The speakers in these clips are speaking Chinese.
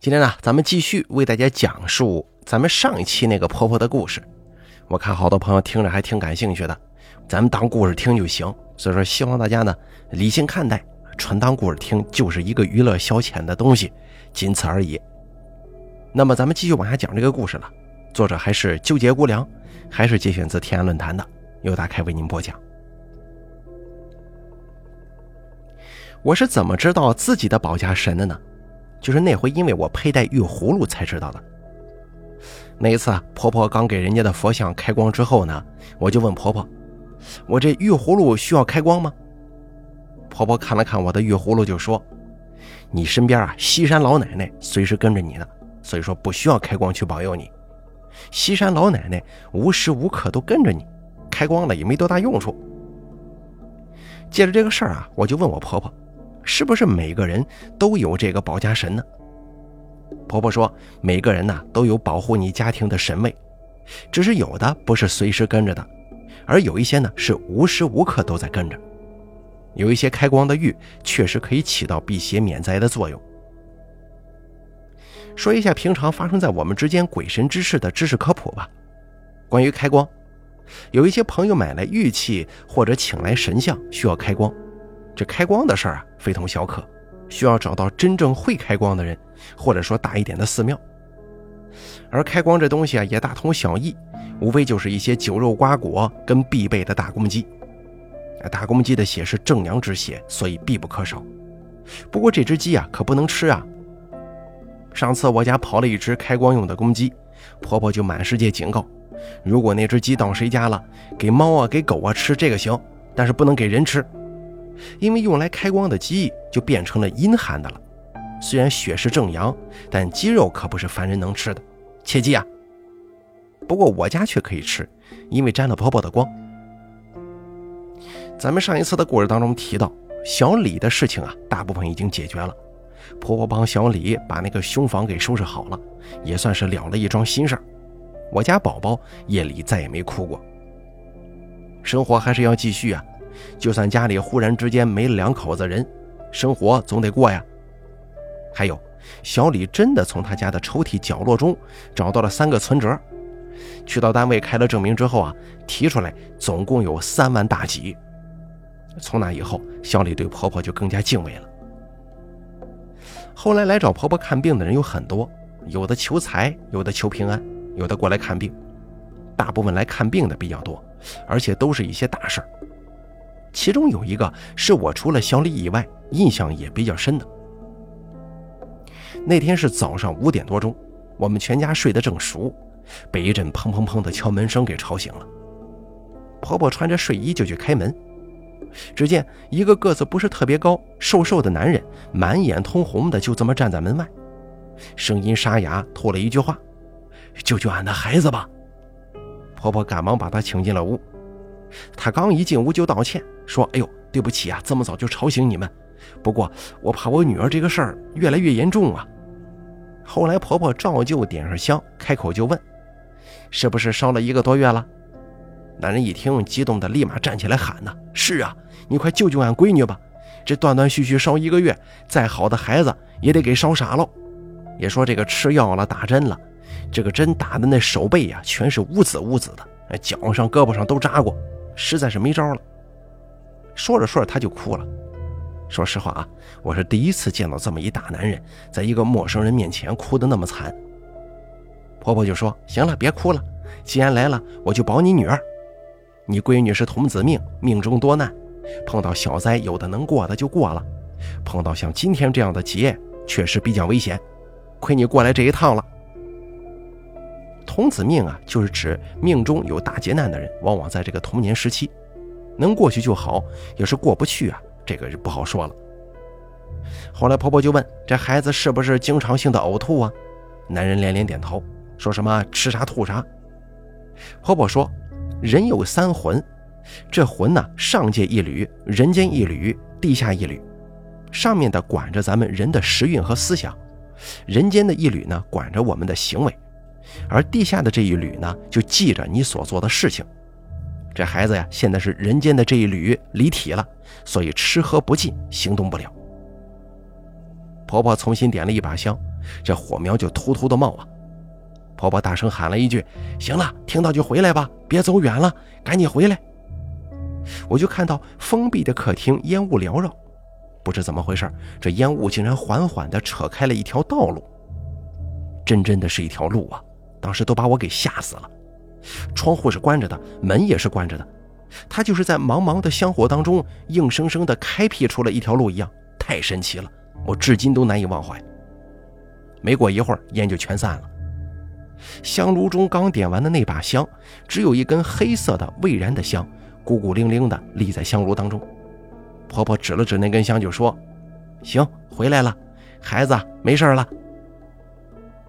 今天呢，咱们继续为大家讲述咱们上一期那个婆婆的故事。我看好多朋友听着还挺感兴趣的，咱们当故事听就行。所以说，希望大家呢理性看待，纯当故事听就是一个娱乐消遣的东西，仅此而已。那么，咱们继续往下讲这个故事了。作者还是纠结姑娘，还是节选自天涯论坛的，由大开为您播讲。我是怎么知道自己的保家神的呢？就是那回因为我佩戴玉葫芦才知道的。那一次啊，婆婆刚给人家的佛像开光之后呢，我就问婆婆：“我这玉葫芦需要开光吗？”婆婆看了看我的玉葫芦，就说：“你身边啊，西山老奶奶随时跟着你呢，所以说不需要开光去保佑你。西山老奶奶无时无刻都跟着你，开光了也没多大用处。”借着这个事儿啊，我就问我婆婆。是不是每个人都有这个保家神呢？婆婆说，每个人呢都有保护你家庭的神位，只是有的不是随时跟着的，而有一些呢是无时无刻都在跟着。有一些开光的玉确实可以起到辟邪免灾的作用。说一下平常发生在我们之间鬼神之事的知识科普吧。关于开光，有一些朋友买来玉器或者请来神像需要开光。这开光的事儿啊，非同小可，需要找到真正会开光的人，或者说大一点的寺庙。而开光这东西啊，也大同小异，无非就是一些酒肉瓜果跟必备的大公鸡。大公鸡的血是正阳之血，所以必不可少。不过这只鸡啊，可不能吃啊。上次我家跑了一只开光用的公鸡，婆婆就满世界警告：如果那只鸡到谁家了，给猫啊、给狗啊吃这个行，但是不能给人吃。因为用来开光的鸡就变成了阴寒的了，虽然血是正阳，但鸡肉可不是凡人能吃的，切记啊！不过我家却可以吃，因为沾了婆婆的光。咱们上一次的故事当中提到，小李的事情啊，大部分已经解决了，婆婆帮小李把那个凶房给收拾好了，也算是了了一桩心事儿。我家宝宝夜里再也没哭过，生活还是要继续啊。就算家里忽然之间没了两口子人，生活总得过呀。还有，小李真的从他家的抽屉角落中找到了三个存折，去到单位开了证明之后啊，提出来总共有三万大几。从那以后，小李对婆婆就更加敬畏了。后来来找婆婆看病的人有很多，有的求财，有的求平安，有的过来看病，大部分来看病的比较多，而且都是一些大事儿。其中有一个是我除了小李以外印象也比较深的。那天是早上五点多钟，我们全家睡得正熟，被一阵砰砰砰的敲门声给吵醒了。婆婆穿着睡衣就去开门，只见一个个子不是特别高、瘦瘦的男人，满眼通红的就这么站在门外，声音沙哑，吐了一句话：“救救俺的孩子吧！”婆婆赶忙把他请进了屋。他刚一进屋就道歉，说：“哎呦，对不起啊，这么早就吵醒你们。不过我怕我女儿这个事儿越来越严重啊。”后来婆婆照旧点上香，开口就问：“是不是烧了一个多月了？”男人一听，激动的立马站起来喊：“呐，是啊，你快救救俺闺女吧！这断断续续烧一个月，再好的孩子也得给烧傻了。也说这个吃药了，打针了，这个针打的那手背呀，全是乌紫乌紫的，脚上、胳膊上都扎过。”实在是没招了。说着说着，他就哭了。说实话啊，我是第一次见到这么一大男人，在一个陌生人面前哭得那么惨。婆婆就说：“行了，别哭了，既然来了，我就保你女儿。你闺女是童子命，命中多难，碰到小灾有的能过的就过了，碰到像今天这样的劫，确实比较危险。亏你过来这一趟了。”童子命啊，就是指命中有大劫难的人，往往在这个童年时期，能过去就好；要是过不去啊，这个就不好说了。后来婆婆就问：“这孩子是不是经常性的呕吐啊？”男人连连点头，说什么吃啥吐啥。婆婆说：“人有三魂，这魂呢，上界一缕，人间一缕，地下一缕。上面的管着咱们人的时运和思想，人间的一缕呢，管着我们的行为。”而地下的这一缕呢，就记着你所做的事情。这孩子呀，现在是人间的这一缕离体了，所以吃喝不进，行动不了。婆婆重新点了一把香，这火苗就突突的冒啊。婆婆大声喊了一句：“行了，听到就回来吧，别走远了，赶紧回来。”我就看到封闭的客厅烟雾缭绕，不知怎么回事，这烟雾竟然缓缓地扯开了一条道路，真真的是一条路啊！当时都把我给吓死了。窗户是关着的，门也是关着的，它就是在茫茫的香火当中，硬生生的开辟出了一条路一样，太神奇了，我至今都难以忘怀。没过一会儿，烟就全散了。香炉中刚点完的那把香，只有一根黑色的未燃的香，孤孤零零的立在香炉当中。婆婆指了指那根香，就说：“行，回来了，孩子没事了。”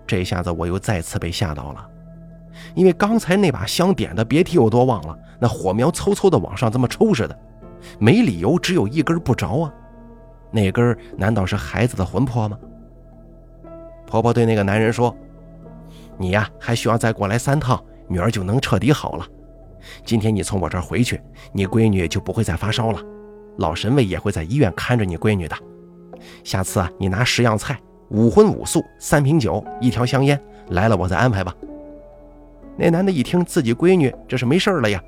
这下子我又再次被吓到了，因为刚才那把香点的别提有多旺了，那火苗嗖嗖的往上这么抽似的，没理由只有一根不着啊！那根难道是孩子的魂魄吗？婆婆对那个男人说。你呀，还需要再过来三趟，女儿就能彻底好了。今天你从我这儿回去，你闺女就不会再发烧了。老神尉也会在医院看着你闺女的。下次啊，你拿十样菜、五荤五素、三瓶酒、一条香烟来了，我再安排吧。那男的一听自己闺女这是没事了呀，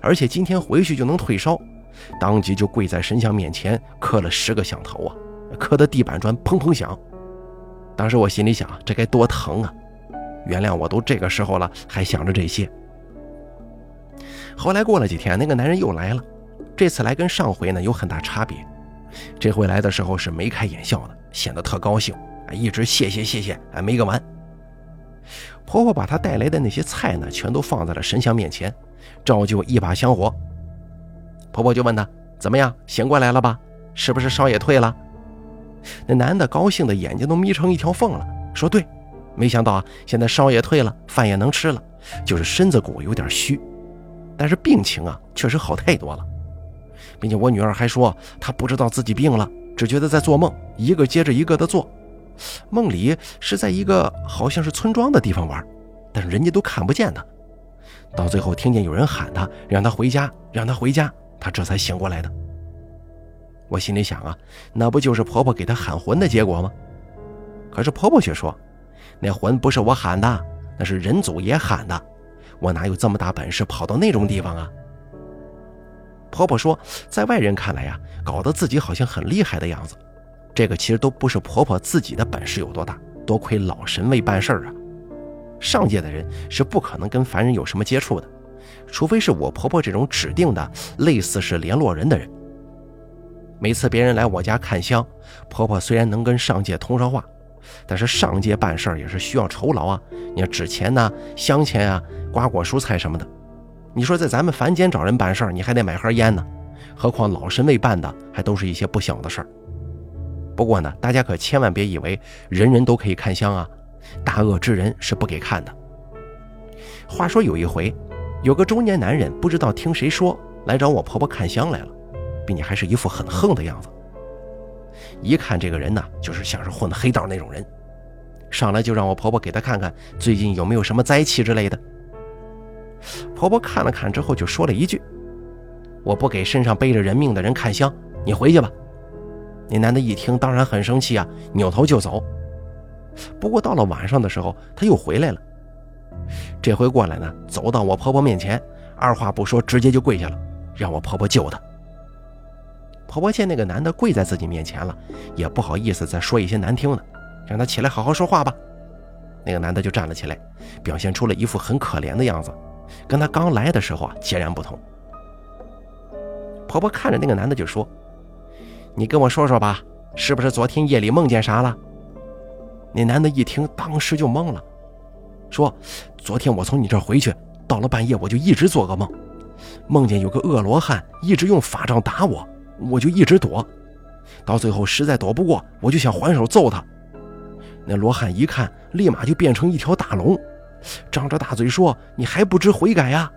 而且今天回去就能退烧，当即就跪在神像面前磕了十个响头啊，磕的地板砖砰砰响。当时我心里想，这该多疼啊！原谅我，都这个时候了，还想着这些。后来过了几天，那个男人又来了，这次来跟上回呢有很大差别。这回来的时候是眉开眼笑的，显得特高兴，一直谢谢谢谢，哎，没个完。婆婆把她带来的那些菜呢，全都放在了神像面前，照旧一把香火。婆婆就问他怎么样，醒过来了吧？是不是烧也退了？那男的高兴的眼睛都眯成一条缝了，说对。没想到啊，现在烧也退了，饭也能吃了，就是身子骨有点虚，但是病情啊确实好太多了，并且我女儿还说她不知道自己病了，只觉得在做梦，一个接着一个的做，梦里是在一个好像是村庄的地方玩，但是人家都看不见她，到最后听见有人喊她，让她回家，让她回家，她这才醒过来的。我心里想啊，那不就是婆婆给她喊魂的结果吗？可是婆婆却说。那魂不是我喊的，那是人祖爷喊的。我哪有这么大本事跑到那种地方啊？婆婆说，在外人看来呀，搞得自己好像很厉害的样子。这个其实都不是婆婆自己的本事有多大，多亏老神位办事儿啊。上界的人是不可能跟凡人有什么接触的，除非是我婆婆这种指定的类似是联络人的人。每次别人来我家看香，婆婆虽然能跟上界通上话。但是上界办事儿也是需要酬劳啊，你要纸钱呐、香钱啊、瓜果蔬菜什么的。你说在咱们凡间找人办事儿，你还得买盒烟呢，何况老神位办的还都是一些不小的事儿。不过呢，大家可千万别以为人人都可以看香啊，大恶之人是不给看的。话说有一回，有个中年男人不知道听谁说来找我婆婆看香来了，并且还是一副很横的样子。一看这个人呢，就是像是混黑道那种人，上来就让我婆婆给他看看最近有没有什么灾气之类的。婆婆看了看之后，就说了一句：“我不给身上背着人命的人看香，你回去吧。”那男的一听，当然很生气啊，扭头就走。不过到了晚上的时候，他又回来了。这回过来呢，走到我婆婆面前，二话不说，直接就跪下了，让我婆婆救他。婆婆见那个男的跪在自己面前了，也不好意思再说一些难听的，让他起来好好说话吧。那个男的就站了起来，表现出了一副很可怜的样子，跟他刚来的时候啊截然不同。婆婆看着那个男的就说：“你跟我说说吧，是不是昨天夜里梦见啥了？”那男的一听，当时就懵了，说：“昨天我从你这儿回去，到了半夜我就一直做噩梦，梦见有个恶罗汉一直用法杖打我。”我就一直躲，到最后实在躲不过，我就想还手揍他。那罗汉一看，立马就变成一条大龙，张着大嘴说：“你还不知悔改呀？”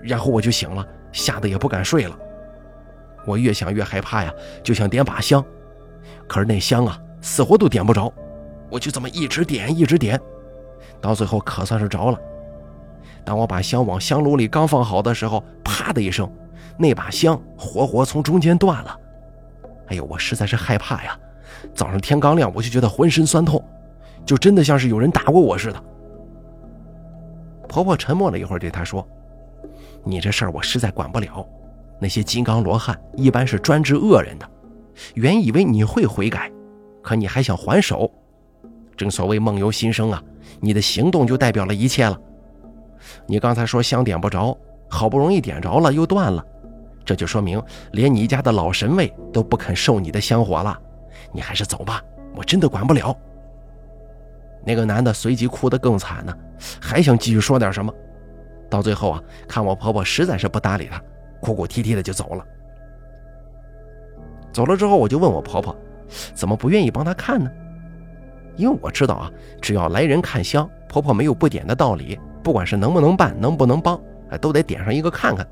然后我就醒了，吓得也不敢睡了。我越想越害怕呀，就想点把香，可是那香啊，死活都点不着。我就这么一直点，一直点，到最后可算是着了。当我把香往香炉里刚放好的时候，啪的一声。那把香活活从中间断了，哎呦，我实在是害怕呀！早上天刚亮我就觉得浑身酸痛，就真的像是有人打过我似的。婆婆沉默了一会儿，对她说：“你这事儿我实在管不了，那些金刚罗汉一般是专治恶人的。原以为你会悔改，可你还想还手。正所谓梦由心生啊，你的行动就代表了一切了。你刚才说香点不着，好不容易点着了又断了。”这就说明，连你家的老神位都不肯受你的香火了。你还是走吧，我真的管不了。那个男的随即哭得更惨呢，还想继续说点什么。到最后啊，看我婆婆实在是不搭理他，哭哭啼啼的就走了。走了之后，我就问我婆婆，怎么不愿意帮他看呢？因为我知道啊，只要来人看香，婆婆没有不点的道理。不管是能不能办，能不能帮，都得点上一个看看。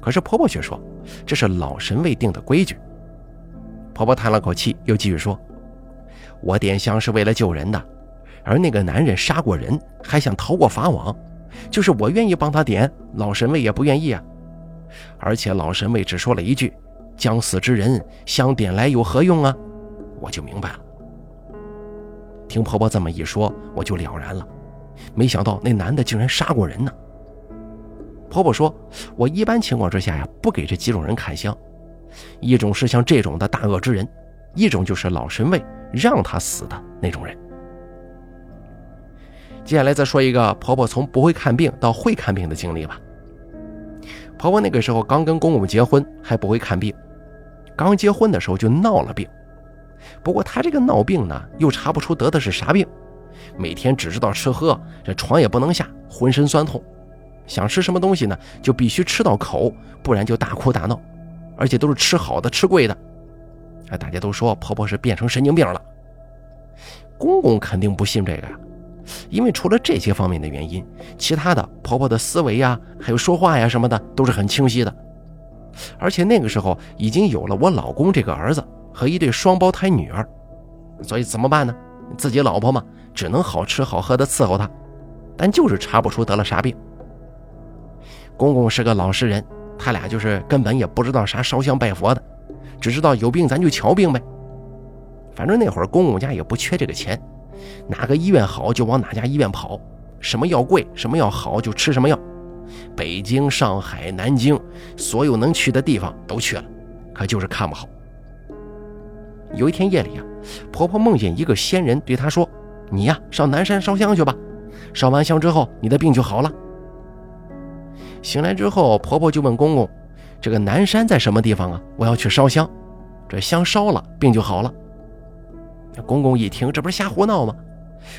可是婆婆却说：“这是老神位定的规矩。”婆婆叹了口气，又继续说：“我点香是为了救人的，而那个男人杀过人，还想逃过法网，就是我愿意帮他点，老神位也不愿意啊。而且老神位只说了一句：‘将死之人香点来有何用啊？’我就明白了。听婆婆这么一说，我就了然了，没想到那男的竟然杀过人呢。”婆婆说：“我一般情况之下呀，不给这几种人看香。一种是像这种的大恶之人，一种就是老神位让他死的那种人。”接下来再说一个婆婆从不会看病到会看病的经历吧。婆婆那个时候刚跟公公结婚，还不会看病。刚结婚的时候就闹了病，不过她这个闹病呢，又查不出得的是啥病，每天只知道吃喝，这床也不能下，浑身酸痛。想吃什么东西呢，就必须吃到口，不然就大哭大闹，而且都是吃好的、吃贵的。啊，大家都说婆婆是变成神经病了。公公肯定不信这个呀，因为除了这些方面的原因，其他的婆婆的思维呀，还有说话呀什么的都是很清晰的。而且那个时候已经有了我老公这个儿子和一对双胞胎女儿，所以怎么办呢？自己老婆嘛，只能好吃好喝的伺候她，但就是查不出得了啥病。公公是个老实人，他俩就是根本也不知道啥烧香拜佛的，只知道有病咱就瞧病呗。反正那会儿公公家也不缺这个钱，哪个医院好就往哪家医院跑，什么药贵什么药好就吃什么药。北京、上海、南京，所有能去的地方都去了，可就是看不好。有一天夜里啊，婆婆梦见一个仙人对她说：“你呀，上南山烧香去吧，烧完香之后，你的病就好了。”醒来之后，婆婆就问公公：“这个南山在什么地方啊？我要去烧香，这香烧了，病就好了。”公公一听，这不是瞎胡闹吗？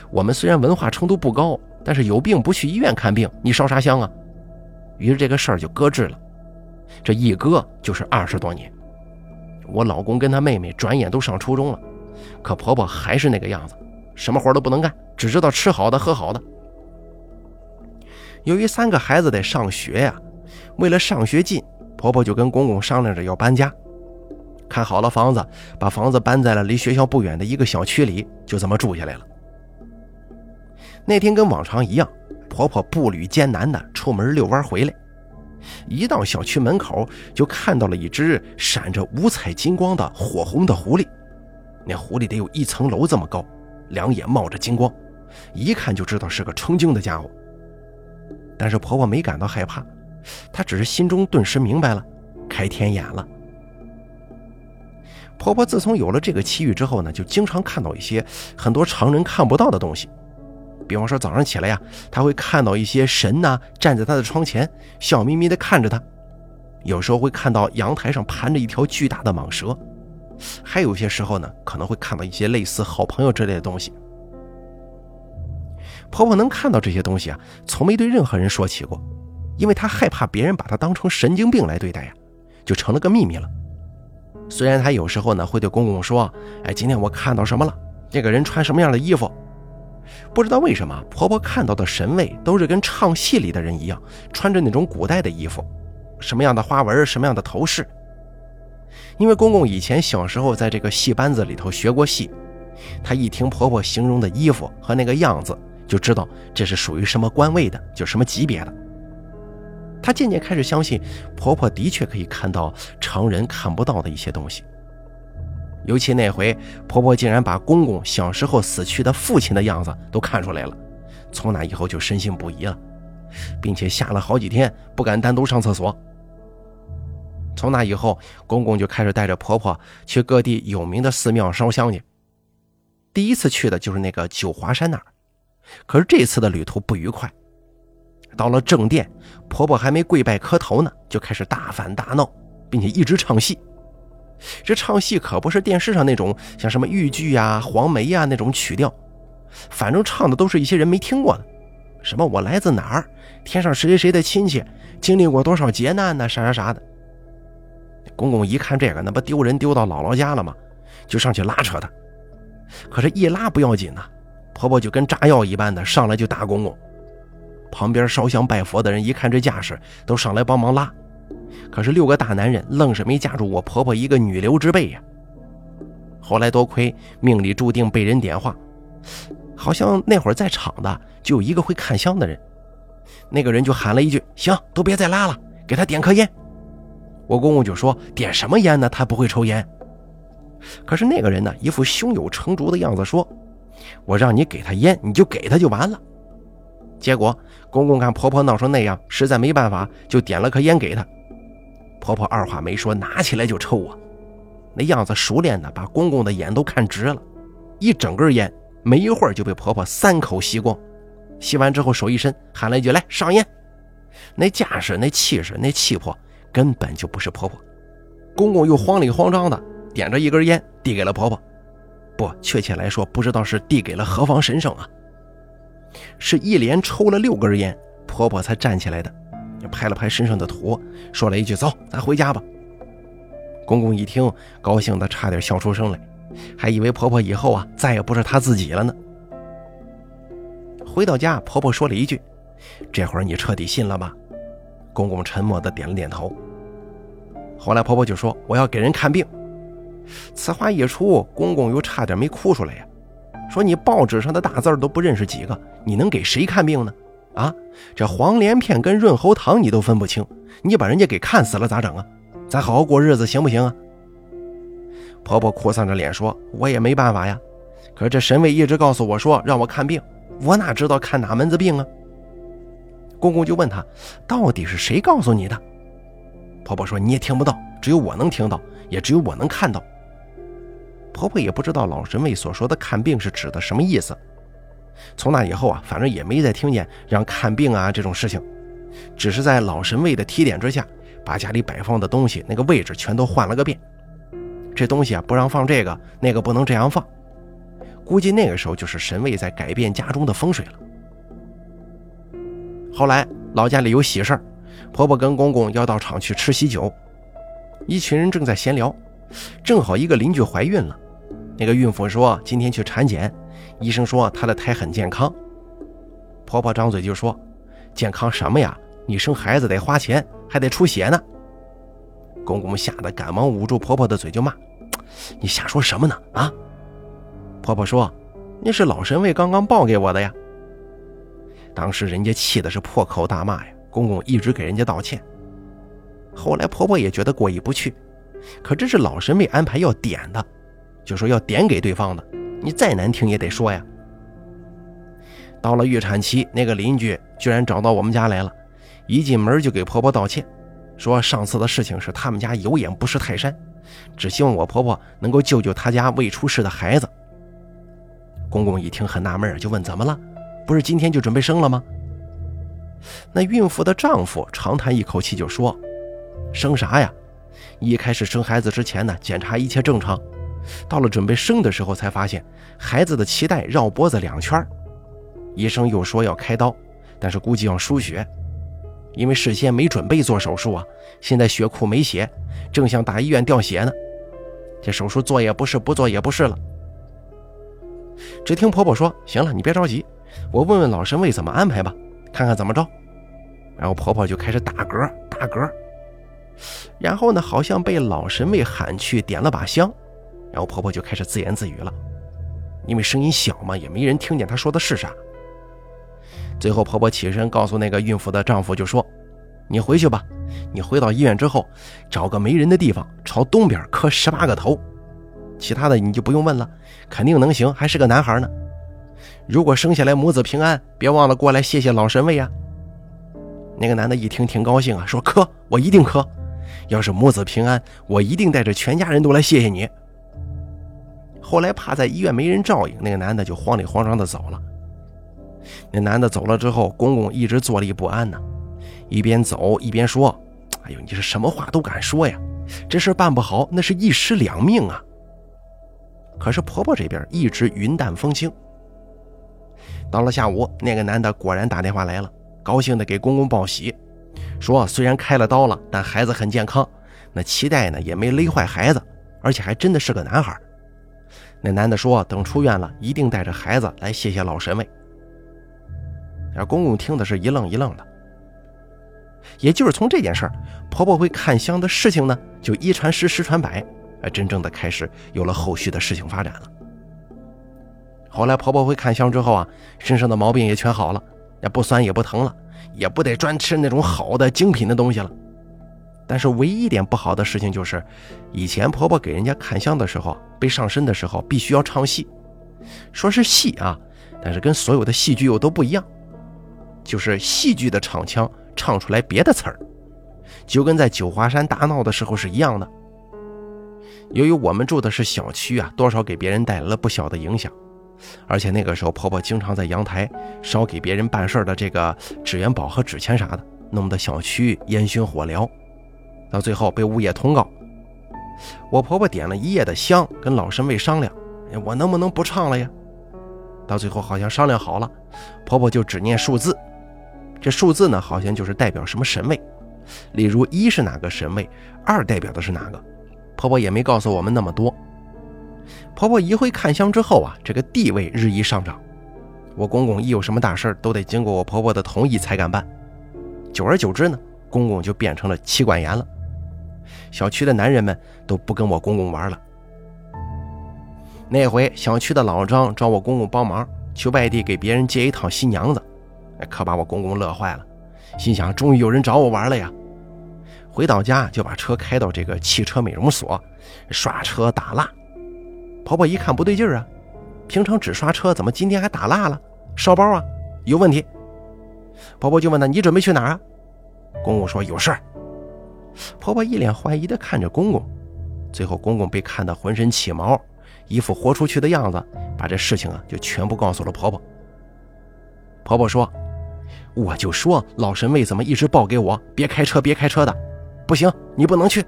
我们虽然文化程度不高，但是有病不去医院看病，你烧啥香啊？于是这个事儿就搁置了。这一搁就是二十多年。我老公跟他妹妹转眼都上初中了，可婆婆还是那个样子，什么活都不能干，只知道吃好的喝好的。由于三个孩子得上学呀，为了上学近，婆婆就跟公公商量着要搬家。看好了房子，把房子搬在了离学校不远的一个小区里，就这么住下来了。那天跟往常一样，婆婆步履艰难的出门遛弯回来，一到小区门口就看到了一只闪着五彩金光的火红的狐狸。那狐狸得有一层楼这么高，两眼冒着金光，一看就知道是个成精的家伙。但是婆婆没感到害怕，她只是心中顿时明白了，开天眼了。婆婆自从有了这个奇遇之后呢，就经常看到一些很多常人看不到的东西，比方说早上起来呀，她会看到一些神呐站在她的窗前，笑眯眯的看着她；有时候会看到阳台上盘着一条巨大的蟒蛇，还有些时候呢，可能会看到一些类似好朋友之类的东西。婆婆能看到这些东西啊，从没对任何人说起过，因为她害怕别人把她当成神经病来对待呀，就成了个秘密了。虽然她有时候呢会对公公说：“哎，今天我看到什么了？这个人穿什么样的衣服？”不知道为什么，婆婆看到的神位都是跟唱戏里的人一样，穿着那种古代的衣服，什么样的花纹，什么样的头饰。因为公公以前小时候在这个戏班子里头学过戏，他一听婆婆形容的衣服和那个样子。就知道这是属于什么官位的，就什么级别的。她渐渐开始相信，婆婆的确可以看到常人看不到的一些东西。尤其那回，婆婆竟然把公公小时候死去的父亲的样子都看出来了。从那以后就深信不疑了，并且吓了好几天，不敢单独上厕所。从那以后，公公就开始带着婆婆去各地有名的寺庙烧香去。第一次去的就是那个九华山那儿，可是这次的旅途不愉快。到了正殿，婆婆还没跪拜磕头呢，就开始大喊大闹，并且一直唱戏。这唱戏可不是电视上那种像什么豫剧呀、黄梅呀那种曲调，反正唱的都是一些人没听过的，什么我来自哪儿，天上谁谁谁的亲戚，经历过多少劫难呢，啥啥啥的。公公一看这个，那不丢人丢到姥姥家了吗？就上去拉扯他，可是，一拉不要紧呐，婆婆就跟炸药一般的上来就打公公。旁边烧香拜佛的人一看这架势，都上来帮忙拉。可是六个大男人愣是没架住我婆婆一个女流之辈呀。后来多亏命里注定被人点化，好像那会儿在场的就有一个会看香的人，那个人就喊了一句：“行，都别再拉了，给他点颗烟。”我公公就说：“点什么烟呢？他不会抽烟。”可是那个人呢，一副胸有成竹的样子，说：“我让你给他烟，你就给他就完了。”结果公公看婆婆闹成那样，实在没办法，就点了颗烟给她。婆婆二话没说，拿起来就抽啊，那样子熟练的，把公公的眼都看直了。一整根烟，没一会儿就被婆婆三口吸光。吸完之后，手一伸，喊了一句：“来上烟。”那架势、那气势、那气魄，根本就不是婆婆。公公又慌里慌张的点着一根烟，递给了婆婆。不，确切来说，不知道是递给了何方神圣啊。是一连抽了六根烟，婆婆才站起来的，拍了拍身上的土，说了一句：“走，咱回家吧。”公公一听，高兴的差点笑出声来，还以为婆婆以后啊再也不是她自己了呢。回到家，婆婆说了一句：“这会儿你彻底信了吧？”公公沉默的点了点头。后来婆婆就说：“我要给人看病。”此话一出，公公又差点没哭出来呀。说你报纸上的大字都不认识几个，你能给谁看病呢？啊，这黄连片跟润喉糖你都分不清，你把人家给看死了咋整啊？咱好好过日子行不行啊？婆婆哭丧着脸说：“我也没办法呀，可是这神位一直告诉我说让我看病，我哪知道看哪门子病啊？”公公就问他：“到底是谁告诉你的？”婆婆说：“你也听不到，只有我能听到，也只有我能看到。”婆婆也不知道老神位所说的看病是指的什么意思。从那以后啊，反正也没再听见让看病啊这种事情，只是在老神位的提点之下，把家里摆放的东西那个位置全都换了个遍。这东西啊不让放这个，那个不能这样放。估计那个时候就是神位在改变家中的风水了。后来老家里有喜事婆婆跟公公要到厂去吃喜酒，一群人正在闲聊，正好一个邻居怀孕了。那个孕妇说：“今天去产检，医生说她的胎很健康。”婆婆张嘴就说：“健康什么呀？你生孩子得花钱，还得出血呢。”公公吓得赶忙捂住婆婆的嘴就骂：“你瞎说什么呢？啊！”婆婆说：“那是老神位刚刚报给我的呀。”当时人家气的是破口大骂呀，公公一直给人家道歉。后来婆婆也觉得过意不去，可这是老神位安排要点的。就说要点给对方的，你再难听也得说呀。到了预产期，那个邻居居然找到我们家来了，一进门就给婆婆道歉，说上次的事情是他们家有眼不识泰山，只希望我婆婆能够救救他家未出世的孩子。公公一听很纳闷，就问怎么了？不是今天就准备生了吗？那孕妇的丈夫长叹一口气就说：“生啥呀？一开始生孩子之前呢，检查一切正常。”到了准备生的时候，才发现孩子的脐带绕脖子两圈医生又说要开刀，但是估计要输血，因为事先没准备做手术啊。现在血库没血，正想打医院调血呢。这手术做也不是，不做也不是了。只听婆婆说：“行了，你别着急，我问问老神位怎么安排吧，看看怎么着。”然后婆婆就开始打嗝打嗝，然后呢，好像被老神位喊去点了把香。然后婆婆就开始自言自语了，因为声音小嘛，也没人听见她说的是啥。最后婆婆起身告诉那个孕妇的丈夫，就说：“你回去吧，你回到医院之后，找个没人的地方，朝东边磕十八个头。其他的你就不用问了，肯定能行，还是个男孩呢。如果生下来母子平安，别忘了过来谢谢老神位啊。”那个男的一听挺高兴啊，说：“磕我一定磕，要是母子平安，我一定带着全家人都来谢谢你。”后来怕在医院没人照应，那个男的就慌里慌张的走了。那男的走了之后，公公一直坐立不安呢，一边走一边说：“哎呦，你是什么话都敢说呀？这事办不好，那是一尸两命啊！”可是婆婆这边一直云淡风轻。到了下午，那个男的果然打电话来了，高兴的给公公报喜，说虽然开了刀了，但孩子很健康，那脐带呢也没勒坏孩子，而且还真的是个男孩。那男的说，等出院了，一定带着孩子来谢谢老神位。而公公听的是一愣一愣的。也就是从这件事儿，婆婆会看香的事情呢，就一传十，十传百，哎，真正的开始有了后续的事情发展了。后来婆婆会看香之后啊，身上的毛病也全好了，也不酸也不疼了，也不得专吃那种好的精品的东西了。但是唯一一点不好的事情就是，以前婆婆给人家看香的时候，被上身的时候必须要唱戏，说是戏啊，但是跟所有的戏剧又都不一样。就是戏剧的唱腔唱出来别的词儿，就跟在九华山大闹的时候是一样的。由于我们住的是小区啊，多少给别人带来了不小的影响。而且那个时候，婆婆经常在阳台烧给别人办事的这个纸元宝和纸钱啥的，弄得小区烟熏火燎。到最后被物业通告，我婆婆点了一夜的香，跟老神位商量，我能不能不唱了呀？到最后好像商量好了，婆婆就只念数字。这数字呢，好像就是代表什么神位，例如一是哪个神位，二代表的是哪个。婆婆也没告诉我们那么多。婆婆一回看香之后啊，这个地位日益上涨。我公公一有什么大事都得经过我婆婆的同意才敢办。久而久之呢，公公就变成了妻管严了。小区的男人们都不跟我公公玩了。那回小区的老张找我公公帮忙，去外地给别人接一趟新娘子。可把我公公乐坏了，心想终于有人找我玩了呀！回到家就把车开到这个汽车美容所，刷车打蜡。婆婆一看不对劲儿啊，平常只刷车，怎么今天还打蜡了？烧包啊？有问题？婆婆就问他：“你准备去哪儿啊？”公公说：“有事儿。”婆婆一脸怀疑地看着公公，最后公公被看得浑身起毛，一副豁出去的样子，把这事情啊就全部告诉了婆婆。婆婆说。我就说老神位怎么一直报给我？别开车，别开车的，不行，你不能去。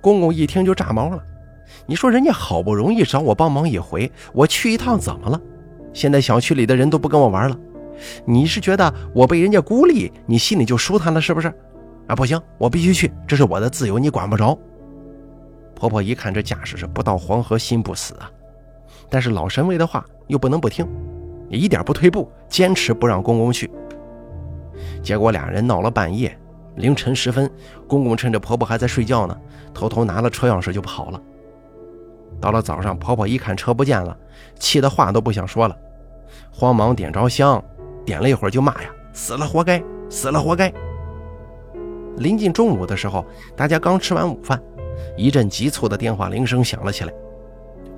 公公一听就炸毛了。你说人家好不容易找我帮忙一回，我去一趟怎么了？现在小区里的人都不跟我玩了。你是觉得我被人家孤立，你心里就舒坦了是不是？啊，不行，我必须去，这是我的自由，你管不着。婆婆一看这架势是不到黄河心不死啊，但是老神位的话又不能不听。也一点不退步，坚持不让公公去。结果俩人闹了半夜，凌晨时分，公公趁着婆婆还在睡觉呢，偷偷拿了车钥匙就跑了。到了早上，婆婆一看车不见了，气得话都不想说了，慌忙点着香，点了一会儿就骂呀：“死了活该，死了活该！”临近中午的时候，大家刚吃完午饭，一阵急促的电话铃声响了起来，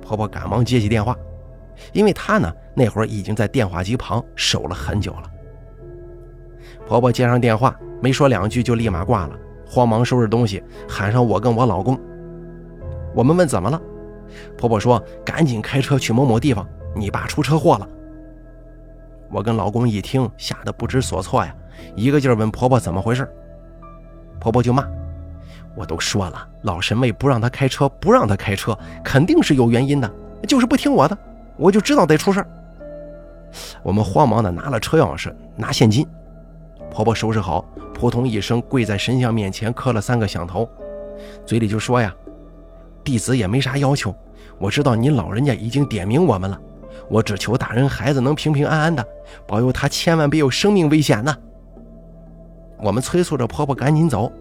婆婆赶忙接起电话。因为她呢，那会儿已经在电话机旁守了很久了。婆婆接上电话，没说两句就立马挂了，慌忙收拾东西，喊上我跟我老公。我们问怎么了，婆婆说：“赶紧开车去某某地方，你爸出车祸了。”我跟老公一听，吓得不知所措呀，一个劲儿问婆婆怎么回事。婆婆就骂：“我都说了，老神妹不让他开车，不让他开车，肯定是有原因的，就是不听我的。”我就知道得出事儿。我们慌忙的拿了车钥匙，拿现金。婆婆收拾好，扑通一声跪在神像面前磕了三个响头，嘴里就说呀：“弟子也没啥要求，我知道您老人家已经点名我们了，我只求大人孩子能平平安安的，保佑他千万别有生命危险呢。”我们催促着婆婆赶紧走，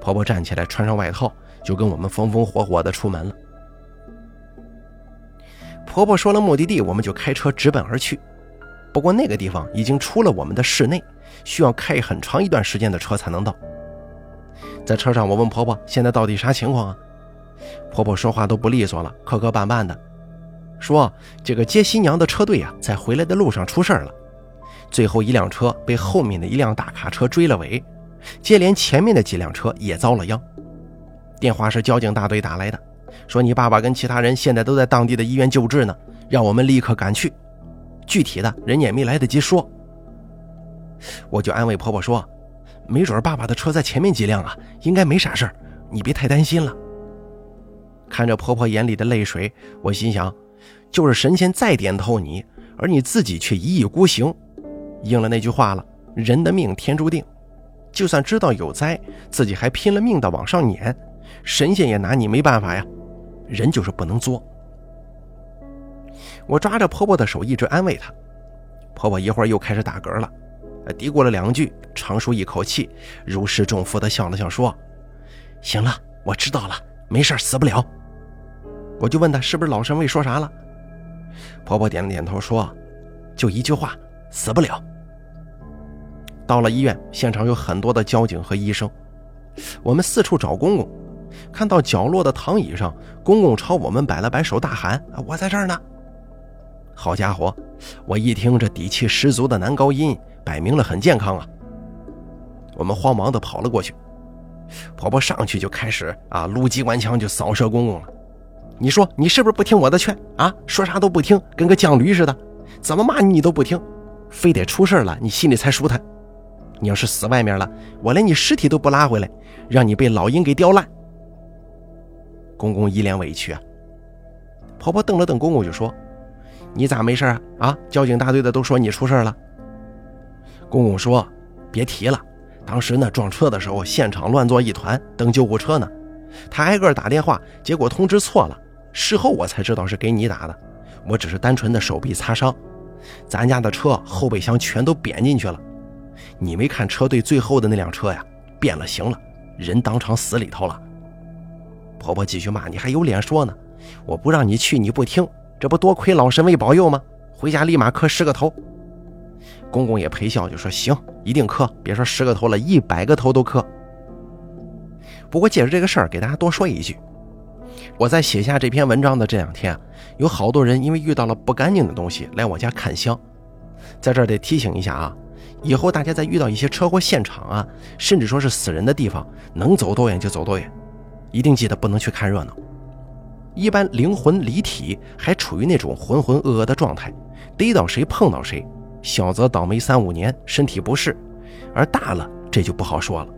婆婆站起来穿上外套，就跟我们风风火火的出门了。婆婆说了目的地，我们就开车直奔而去。不过那个地方已经出了我们的市内，需要开很长一段时间的车才能到。在车上，我问婆婆：“现在到底啥情况啊？”婆婆说话都不利索了，磕磕绊绊的，说这个接新娘的车队啊，在回来的路上出事了，最后一辆车被后面的一辆大卡车追了尾，接连前面的几辆车也遭了殃。电话是交警大队打来的，说你爸爸跟其他人现在都在当地的医院救治呢，让我们立刻赶去。具体的人也没来得及说，我就安慰婆婆说，没准爸爸的车在前面几辆啊，应该没啥事儿，你别太担心了。看着婆婆眼里的泪水，我心想，就是神仙再点透你，而你自己却一意孤行，应了那句话了：人的命天注定，就算知道有灾，自己还拼了命的往上撵。神仙也拿你没办法呀，人就是不能作。我抓着婆婆的手，一直安慰她。婆婆一会儿又开始打嗝了，嘀咕了两句，长舒一口气，如释重负的笑了笑，说：“行了，我知道了，没事，死不了。”我就问她是不是老神位说啥了，婆婆点了点头，说：“就一句话，死不了。”到了医院，现场有很多的交警和医生，我们四处找公公。看到角落的躺椅上，公公朝我们摆了摆手，大喊：“我在这儿呢！”好家伙，我一听这底气十足的男高音，摆明了很健康啊！我们慌忙的跑了过去，婆婆上去就开始啊撸机关枪就扫射公公了。你说你是不是不听我的劝啊？说啥都不听，跟个犟驴似的，怎么骂你你都不听，非得出事了你心里才舒坦。你要是死外面了，我连你尸体都不拉回来，让你被老鹰给叼烂。公公一脸委屈啊，婆婆瞪了瞪公公就说：“你咋没事啊？啊，交警大队的都说你出事了。”公公说：“别提了，当时呢撞车的时候，现场乱作一团，等救护车呢。他挨个打电话，结果通知错了。事后我才知道是给你打的，我只是单纯的手臂擦伤。咱家的车后备箱全都扁进去了，你没看车队最后的那辆车呀？变了形了，人当场死里头了。”婆婆继续骂：“你还有脸说呢？我不让你去，你不听，这不多亏老神位保佑吗？回家立马磕十个头。”公公也陪笑，就说：“行，一定磕，别说十个头了，一百个头都磕。”不过借着这个事儿，给大家多说一句：我在写下这篇文章的这两天，有好多人因为遇到了不干净的东西来我家看香，在这儿得提醒一下啊，以后大家在遇到一些车祸现场啊，甚至说是死人的地方，能走多远就走多远。一定记得不能去看热闹。一般灵魂离体还处于那种浑浑噩噩的状态，逮到谁碰到谁，小则倒霉三五年，身体不适，而大了这就不好说了。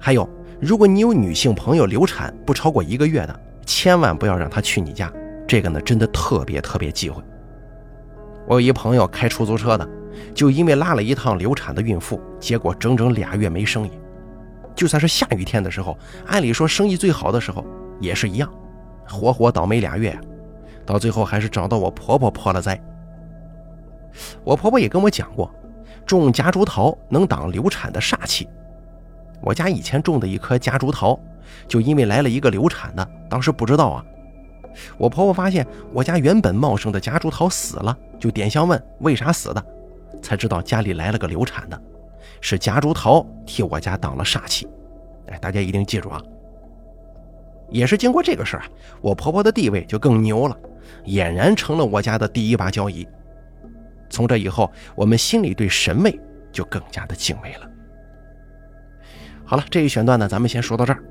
还有，如果你有女性朋友流产不超过一个月的，千万不要让她去你家，这个呢真的特别特别忌讳。我有一朋友开出租车的，就因为拉了一趟流产的孕妇，结果整整俩月没生意。就算是下雨天的时候，按理说生意最好的时候也是一样，活活倒霉俩月，到最后还是找到我婆婆破了灾。我婆婆也跟我讲过，种夹竹桃能挡流产的煞气。我家以前种的一棵夹竹桃，就因为来了一个流产的，当时不知道啊。我婆婆发现我家原本茂盛的夹竹桃死了，就点香问为啥死的，才知道家里来了个流产的。是夹竹桃替我家挡了煞气，哎，大家一定记住啊！也是经过这个事儿啊，我婆婆的地位就更牛了，俨然成了我家的第一把交椅。从这以后，我们心里对神位就更加的敬畏了。好了，这一选段呢，咱们先说到这儿。